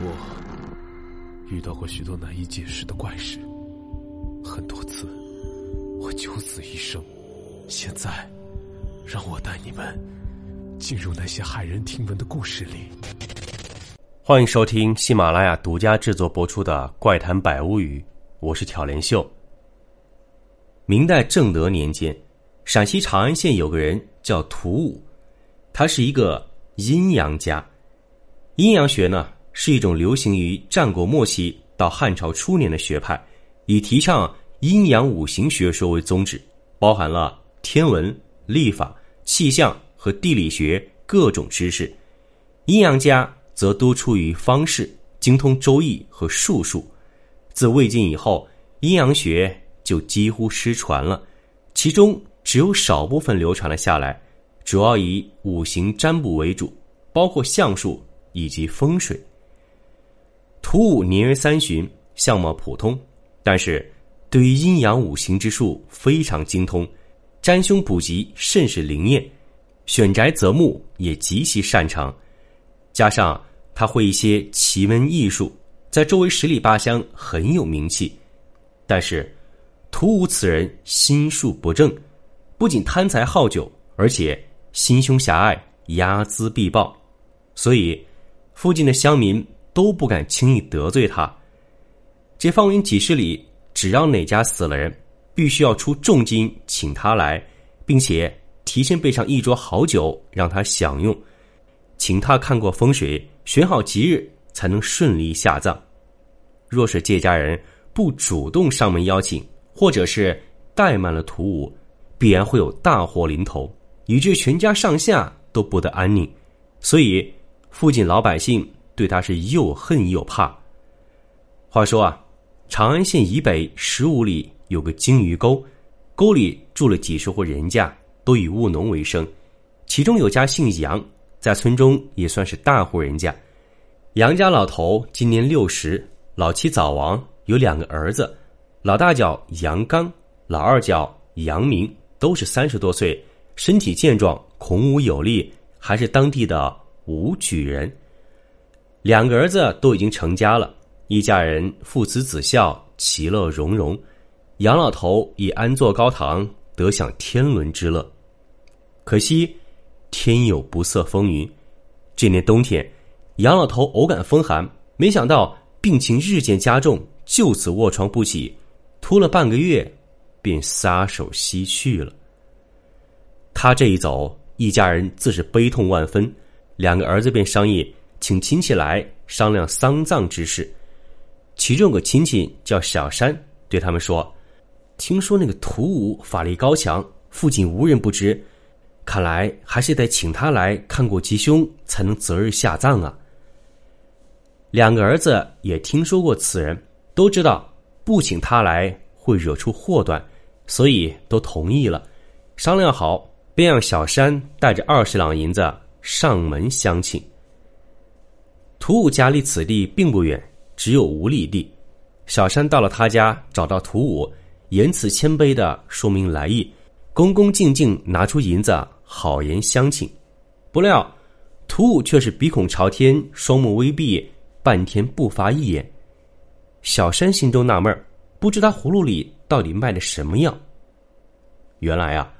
我遇到过许多难以解释的怪事，很多次我九死一生。现在，让我带你们进入那些骇人听闻的故事里。欢迎收听喜马拉雅独家制作播出的《怪谈百物语》，我是挑帘秀。明代正德年间，陕西长安县有个人叫屠武，他是一个阴阳家。阴阳学呢，是一种流行于战国末期到汉朝初年的学派，以提倡阴阳五行学说为宗旨，包含了天文、历法、气象和地理学各种知识。阴阳家则多出于方士，精通周易和术数。自魏晋以后，阴阳学就几乎失传了，其中只有少部分流传了下来，主要以五行占卜为主，包括相术。以及风水。屠五年约三旬，相貌普通，但是对于阴阳五行之术非常精通，占凶卜吉甚是灵验，选宅择木也极其擅长。加上他会一些奇门异术，在周围十里八乡很有名气。但是屠五此人心术不正，不仅贪财好酒，而且心胸狭隘，睚眦必报，所以。附近的乡民都不敢轻易得罪他。这方圆几十里，只要哪家死了人，必须要出重金请他来，并且提前备上一桌好酒让他享用，请他看过风水，选好吉日，才能顺利下葬。若是这家人不主动上门邀请，或者是怠慢了屠武，必然会有大祸临头，以致全家上下都不得安宁。所以。附近老百姓对他是又恨又怕。话说啊，长安县以北十五里有个鲸鱼沟，沟里住了几十户人家，都以务农为生。其中有家姓杨，在村中也算是大户人家。杨家老头今年六十，老妻早亡，有两个儿子，老大叫杨刚，老二叫杨明，都是三十多岁，身体健壮，孔武有力，还是当地的。武举人，两个儿子都已经成家了，一家人父慈子孝，其乐融融。杨老头已安坐高堂，得享天伦之乐。可惜天有不测风云，这年冬天，杨老头偶感风寒，没想到病情日渐加重，就此卧床不起，拖了半个月，便撒手西去了。他这一走，一家人自是悲痛万分。两个儿子便商议请亲戚来商量丧葬之事，其中有个亲戚叫小山，对他们说：“听说那个屠武法力高强，附近无人不知，看来还是得请他来看过吉凶，才能择日下葬啊。”两个儿子也听说过此人，都知道不请他来会惹出祸端，所以都同意了。商量好，便让小山带着二十两银子。上门相请。屠武家离此地并不远，只有五里地。小山到了他家，找到屠武，言辞谦卑的说明来意，恭恭敬敬拿出银子，好言相请。不料屠武却是鼻孔朝天，双目微闭，半天不发一言。小山心中纳闷不知他葫芦里到底卖的什么药。原来啊。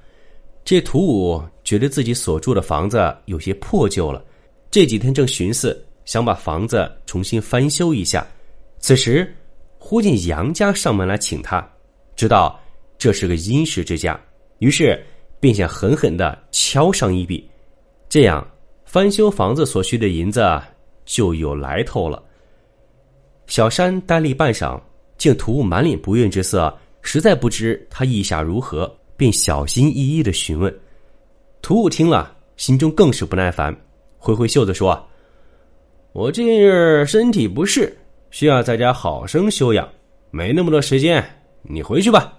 这屠武觉得自己所住的房子有些破旧了，这几天正寻思想把房子重新翻修一下。此时，忽见杨家上门来请他，知道这是个殷实之家，于是便想狠狠的敲上一笔，这样翻修房子所需的银子就有来头了。小山呆立半晌，见屠武满脸不悦之色，实在不知他意下如何。便小心翼翼的询问，屠武听了，心中更是不耐烦，挥挥袖子说：“我近日身体不适，需要在家好生休养，没那么多时间，你回去吧。”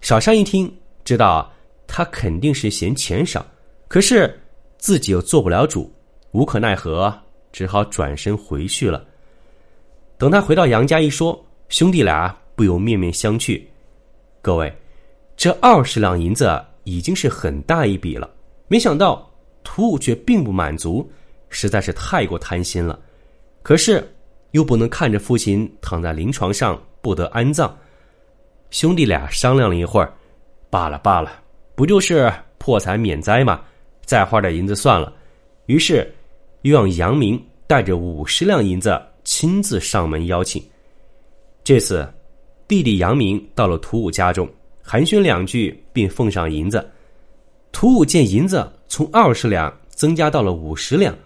小山一听，知道他肯定是嫌钱少，可是自己又做不了主，无可奈何，只好转身回去了。等他回到杨家一说，兄弟俩不由面面相觑。各位。这二十两银子已经是很大一笔了，没想到屠武却并不满足，实在是太过贪心了。可是又不能看着父亲躺在灵床上不得安葬。兄弟俩商量了一会儿，罢了罢了，不就是破财免灾吗？再花点银子算了。于是又让杨明带着五十两银子亲自上门邀请。这次弟弟杨明到了屠武家中，寒暄两句，并奉上银子。屠武见银子从二十两增加到了五十两，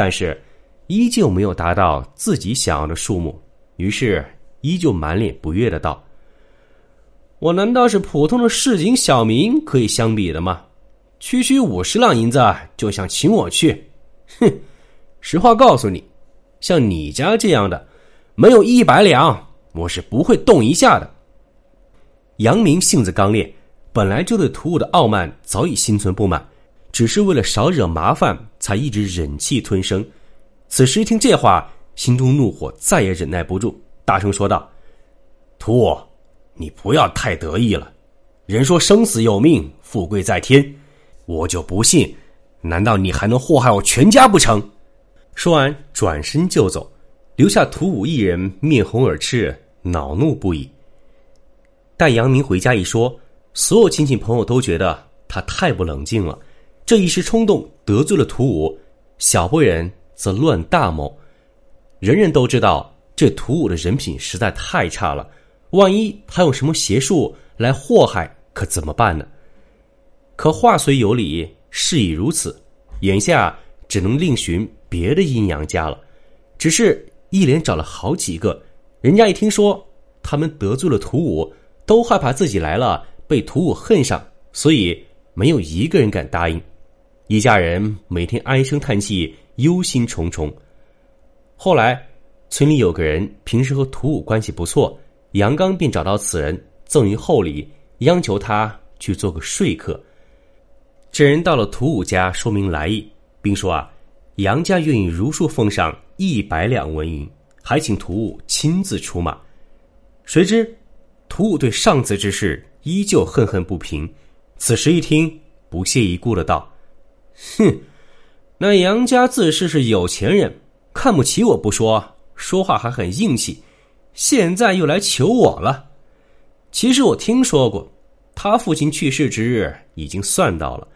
但是依旧没有达到自己想要的数目，于是依旧满脸不悦的道。我难道是普通的市井小民可以相比的吗？区区五十两银子就想请我去？哼！实话告诉你，像你家这样的，没有一百两，我是不会动一下的。杨明性子刚烈，本来就对屠武的傲慢早已心存不满，只是为了少惹麻烦，才一直忍气吞声。此时听这话，心中怒火再也忍耐不住，大声说道：“屠武！”你不要太得意了，人说生死有命，富贵在天，我就不信，难道你还能祸害我全家不成？说完，转身就走，留下屠武一人面红耳赤，恼怒不已。待杨明回家一说，所有亲戚朋友都觉得他太不冷静了，这一时冲动得罪了屠武，小不忍则乱大谋。人人都知道这屠武的人品实在太差了。万一他用什么邪术来祸害，可怎么办呢？可话虽有理，事已如此，眼下只能另寻别的阴阳家了。只是一连找了好几个，人家一听说他们得罪了屠武，都害怕自己来了被屠武恨上，所以没有一个人敢答应。一家人每天唉声叹气，忧心忡忡。后来，村里有个人平时和屠武关系不错。杨刚便找到此人，赠于厚礼，央求他去做个说客。这人到了屠武家，说明来意，并说：“啊，杨家愿意如数奉上一百两纹银，还请屠武亲自出马。”谁知屠武对上次之事依旧恨恨不平，此时一听，不屑一顾的道：“哼，那杨家自恃是有钱人，看不起我不说，说话还很硬气。”现在又来求我了。其实我听说过，他父亲去世之日已经算到了，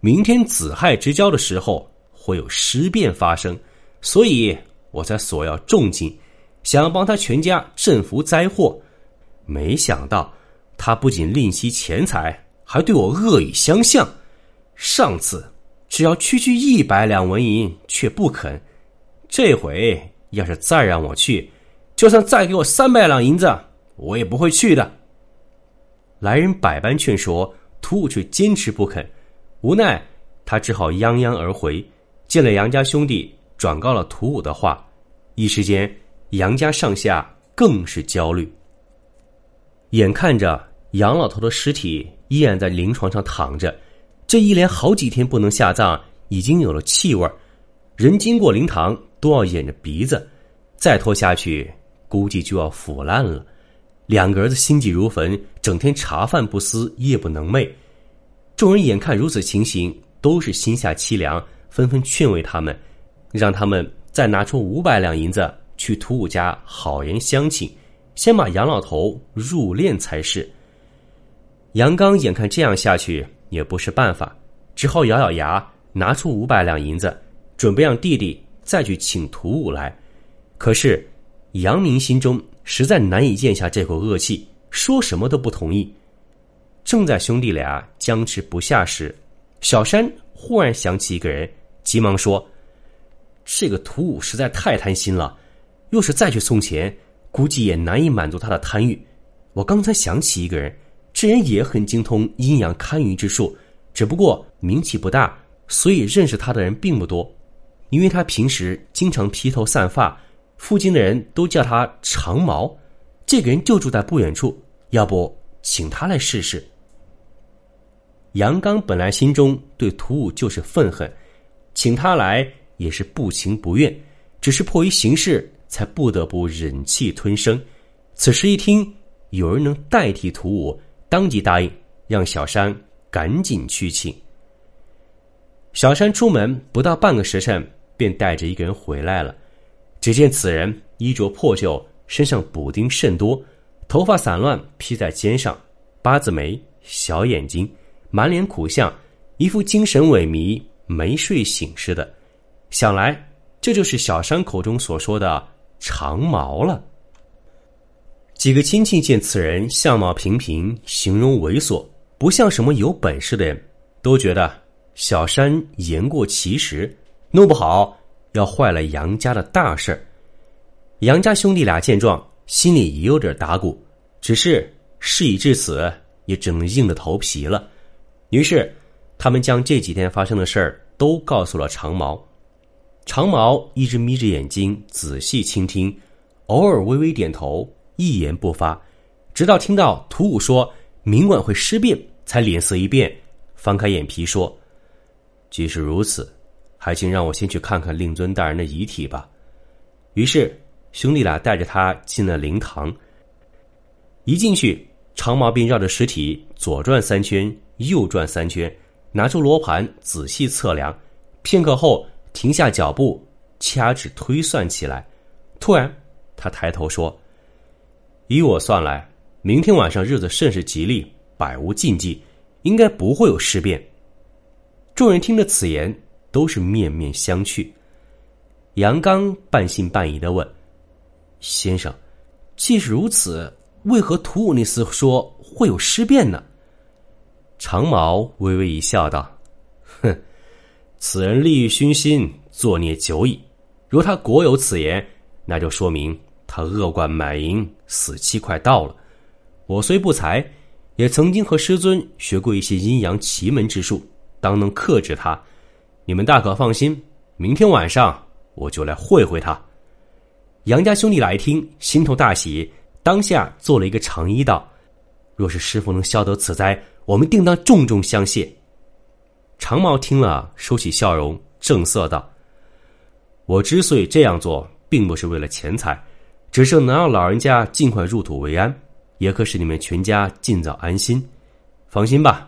明天子亥之交的时候会有尸变发生，所以我才索要重金，想要帮他全家镇服灾祸。没想到他不仅吝惜钱财，还对我恶语相向。上次只要区区一百两纹银却不肯，这回要是再让我去。就算再给我三百两银子，我也不会去的。来人百般劝说，屠武却坚持不肯。无奈，他只好泱泱而回，见了杨家兄弟，转告了屠武的话。一时间，杨家上下更是焦虑。眼看着杨老头的尸体依然在灵床上躺着，这一连好几天不能下葬，已经有了气味人经过灵堂都要掩着鼻子，再拖下去。估计就要腐烂了。两个儿子心急如焚，整天茶饭不思，夜不能寐。众人眼看如此情形，都是心下凄凉，纷纷劝慰他们，让他们再拿出五百两银子去屠武家好言相请，先把杨老头入殓才是。杨刚眼看这样下去也不是办法，只好咬咬牙，拿出五百两银子，准备让弟弟再去请屠武来。可是。杨明心中实在难以咽下这口恶气，说什么都不同意。正在兄弟俩僵持不下时，小山忽然想起一个人，急忙说：“这个屠武实在太贪心了，若是再去送钱，估计也难以满足他的贪欲。我刚才想起一个人，这人也很精通阴阳堪舆之术，只不过名气不大，所以认识他的人并不多。因为他平时经常披头散发。”附近的人都叫他长毛，这个人就住在不远处，要不请他来试试。杨刚本来心中对屠武就是愤恨，请他来也是不情不愿，只是迫于形势，才不得不忍气吞声。此时一听有人能代替屠武，当即答应，让小山赶紧去请。小山出门不到半个时辰，便带着一个人回来了。只见此人衣着破旧，身上补丁甚多，头发散乱披在肩上，八字眉，小眼睛，满脸苦相，一副精神萎靡、没睡醒似的。想来这就是小山口中所说的长毛了。几个亲戚见此人相貌平平，形容猥琐，不像什么有本事的人，都觉得小山言过其实，弄不好要坏了杨家的大事。杨家兄弟俩见状，心里也有点打鼓，只是事已至此，也只能硬着头皮了。于是，他们将这几天发生的事儿都告诉了长毛。长毛一直眯着眼睛仔细倾听，偶尔微微点头。一言不发，直到听到图武说明晚会尸变，才脸色一变，翻开眼皮说：“即使如此，还请让我先去看看令尊大人的遗体吧。”于是兄弟俩带着他进了灵堂。一进去，长毛便绕着尸体左转三圈，右转三圈，拿出罗盘仔细测量，片刻后停下脚步，掐指推算起来。突然，他抬头说。依我算来，明天晚上日子甚是吉利，百无禁忌，应该不会有事变。众人听着此言，都是面面相觑。杨刚半信半疑的问：“先生，既是如此，为何图武那厮说会有尸变呢？”长毛微微一笑，道：“哼，此人利欲熏心，作孽久矣。若他果有此言，那就说明……”他恶贯满盈，死期快到了。我虽不才，也曾经和师尊学过一些阴阳奇门之术，当能克制他。你们大可放心，明天晚上我就来会会他。杨家兄弟来听，心头大喜，当下做了一个长揖，道：“若是师傅能消得此灾，我们定当重重相谢。”长毛听了，收起笑容，正色道：“我之所以这样做，并不是为了钱财。”只是能让老人家尽快入土为安，也可使你们全家尽早安心。放心吧，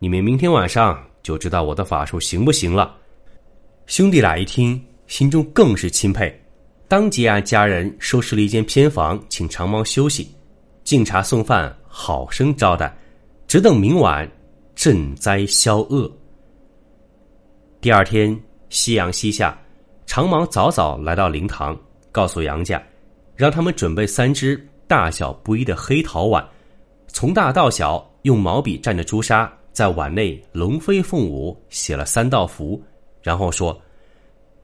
你们明天晚上就知道我的法术行不行了。兄弟俩一听，心中更是钦佩，当即让家人收拾了一间偏房，请长毛休息，敬茶送饭，好生招待，只等明晚赈灾消恶。第二天，夕阳西下，长毛早早来到灵堂，告诉杨家。让他们准备三只大小不一的黑陶碗，从大到小，用毛笔蘸着朱砂，在碗内龙飞凤舞，写了三道符，然后说：“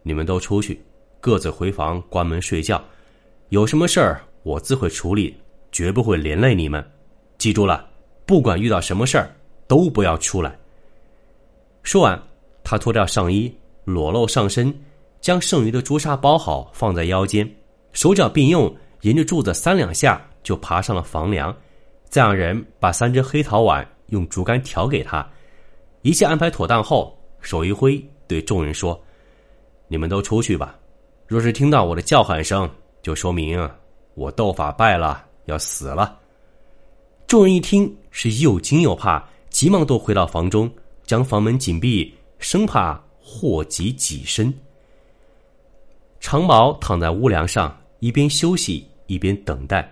你们都出去，各自回房关门睡觉。有什么事儿，我自会处理，绝不会连累你们。记住了，不管遇到什么事儿，都不要出来。”说完，他脱掉上衣，裸露上身，将剩余的朱砂包好，放在腰间。手脚并用，沿着柱子三两下就爬上了房梁，再让人把三只黑陶碗用竹竿挑给他。一切安排妥当后，手一挥，对众人说：“你们都出去吧。若是听到我的叫喊声，就说明我斗法败了，要死了。”众人一听，是又惊又怕，急忙都回到房中，将房门紧闭，生怕祸及己身。长毛躺在屋梁上。一边休息一边等待，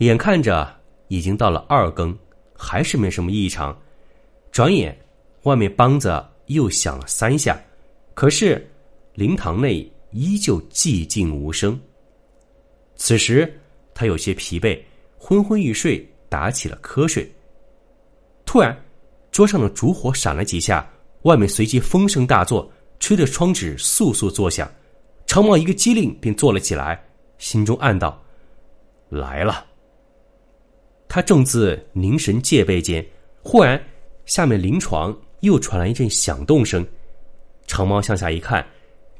眼看着已经到了二更，还是没什么异常。转眼，外面梆子又响了三下，可是灵堂内依旧寂静无声。此时，他有些疲惫，昏昏欲睡，打起了瞌睡。突然，桌上的烛火闪了几下，外面随即风声大作，吹得窗纸簌簌作响。长毛一个机灵，便坐了起来，心中暗道：“来了。”他正自凝神戒备间，忽然下面灵床又传来一阵响动声。长毛向下一看，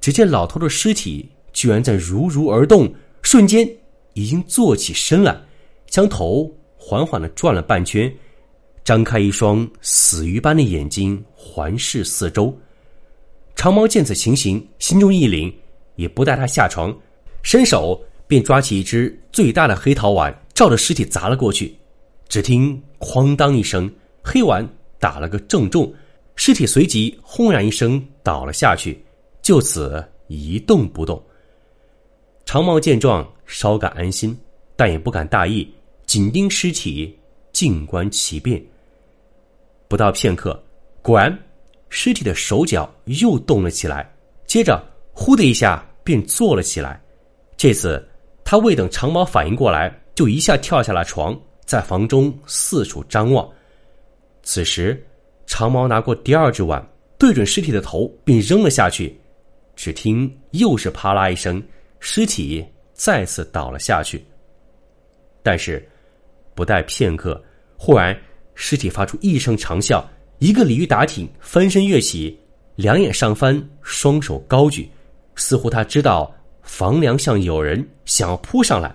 只见老头的尸体居然在如如而动，瞬间已经坐起身来，将头缓缓的转了半圈，张开一双死鱼般的眼睛，环视四周。长毛见此情形，心中一凛。也不带他下床，伸手便抓起一只最大的黑陶碗，照着尸体砸了过去。只听“哐当”一声，黑碗打了个正中，尸体随即轰然一声倒了下去，就此一动不动。长毛见状，稍感安心，但也不敢大意，紧盯尸体，静观其变。不到片刻，果然，尸体的手脚又动了起来，接着“呼”的一下便坐了起来。这次，他未等长毛反应过来，就一下跳下了床，在房中四处张望。此时，长毛拿过第二只碗，对准尸体的头便扔了下去，只听又是啪啦一声。尸体再次倒了下去，但是不待片刻，忽然尸体发出一声长啸，一个鲤鱼打挺，翻身跃起，两眼上翻，双手高举，似乎他知道房梁上有人想要扑上来。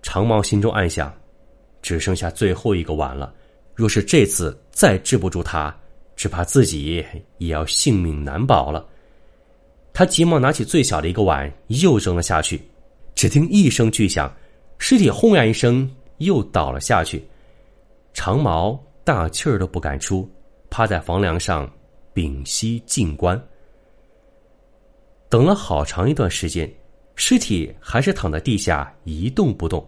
长毛心中暗想：只剩下最后一个碗了，若是这次再治不住他，只怕自己也要性命难保了。他急忙拿起最小的一个碗，又扔了下去。只听一声巨响，尸体轰然一声又倒了下去。长毛大气儿都不敢出，趴在房梁上屏息静观。等了好长一段时间，尸体还是躺在地下一动不动。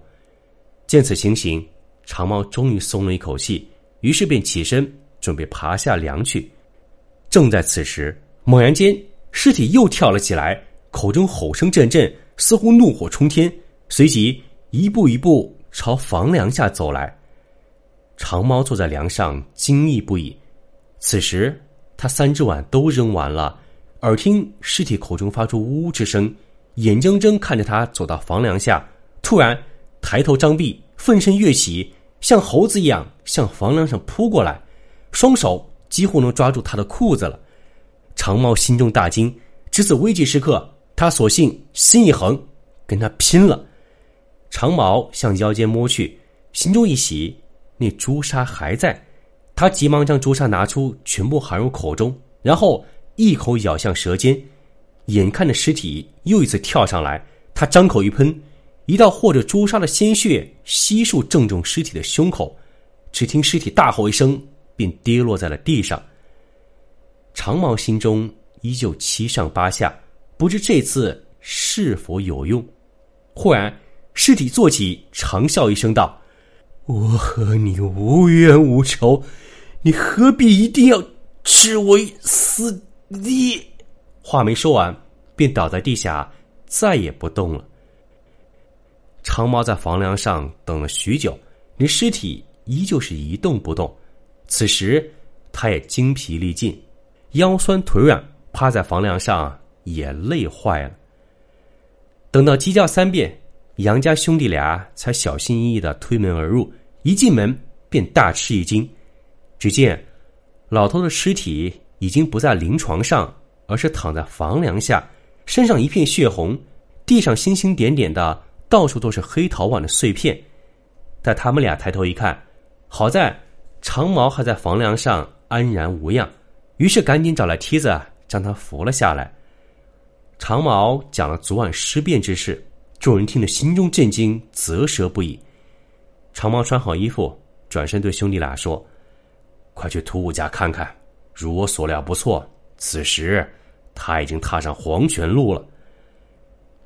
见此情形，长毛终于松了一口气，于是便起身准备爬下梁去。正在此时，猛然间。尸体又跳了起来，口中吼声阵阵，似乎怒火冲天，随即一步一步朝房梁下走来。长毛坐在梁上，惊异不已。此时他三只碗都扔完了，耳听尸体口中发出呜呜之声，眼睁睁看着他走到房梁下，突然抬头张臂，奋身跃起，像猴子一样向房梁上扑过来，双手几乎能抓住他的裤子了。长毛心中大惊，值此危急时刻，他索性心一横，跟他拼了。长毛向腰间摸去，心中一喜，那朱砂还在。他急忙将朱砂拿出，全部含入口中，然后一口咬向舌尖。眼看着尸体又一次跳上来，他张口一喷，一道和着朱砂的鲜血悉数正中尸体的胸口。只听尸体大吼一声，便跌落在了地上。长毛心中依旧七上八下，不知这次是否有用。忽然，尸体坐起，长笑一声道：“我和你无冤无仇，你何必一定要置我于死地？”话没说完，便倒在地下，再也不动了。长毛在房梁上等了许久，那尸体依旧是一动不动。此时，他也精疲力尽。腰酸腿软，趴在房梁上也累坏了。等到鸡叫三遍，杨家兄弟俩才小心翼翼的推门而入。一进门便大吃一惊，只见老头的尸体已经不在临床上，而是躺在房梁下，身上一片血红，地上星星点点的，到处都是黑陶碗的碎片。但他们俩抬头一看，好在长毛还在房梁上安然无恙。于是赶紧找来梯子，将他扶了下来。长毛讲了昨晚尸变之事，众人听得心中震惊，啧舌不已。长毛穿好衣服，转身对兄弟俩说：“快去屠武家看看，如我所料不错，此时他已经踏上黄泉路了。”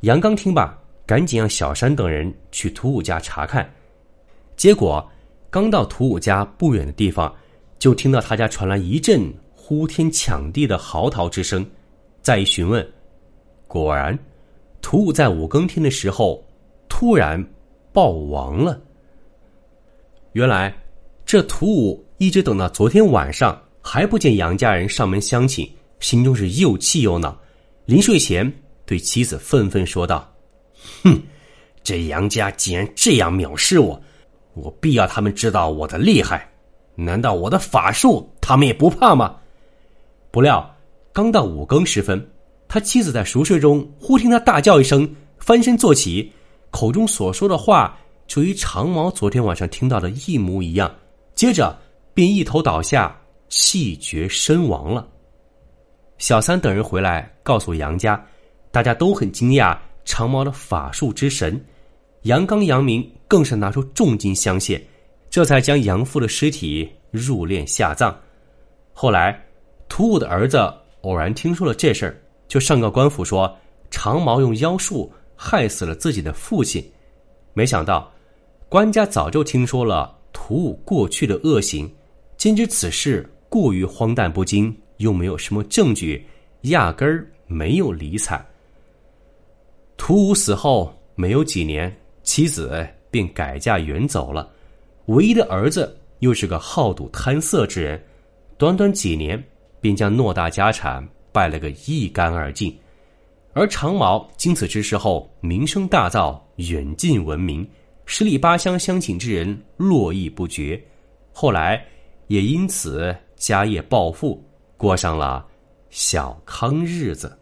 杨刚听罢，赶紧让小山等人去屠武家查看。结果刚到屠武家不远的地方，就听到他家传来一阵。呼天抢地的嚎啕之声，再一询问，果然，屠武在五更天的时候突然暴亡了。原来，这屠武一直等到昨天晚上还不见杨家人上门相请，心中是又气又恼。临睡前对妻子愤愤说道：“哼，这杨家竟然这样藐视我，我必要他们知道我的厉害。难道我的法术他们也不怕吗？”不料，刚到五更时分，他妻子在熟睡中忽听他大叫一声，翻身坐起，口中所说的话就与长毛昨天晚上听到的一模一样。接着便一头倒下，气绝身亡了。小三等人回来告诉杨家，大家都很惊讶长毛的法术之神。杨刚、杨明更是拿出重金相谢，这才将杨父的尸体入殓下葬。后来。屠武的儿子偶然听说了这事儿，就上告官府说长毛用妖术害死了自己的父亲。没想到，官家早就听说了屠武过去的恶行，今知此事过于荒诞不经，又没有什么证据，压根儿没有理睬。屠武死后没有几年，妻子便改嫁远走了，唯一的儿子又是个好赌贪色之人，短短几年便将诺大家产败了个一干二净。而长毛经此之事后，名声大噪，远近闻名，十里八乡乡亲之人络绎不绝。后来也因此家业暴富，过上了小康日子。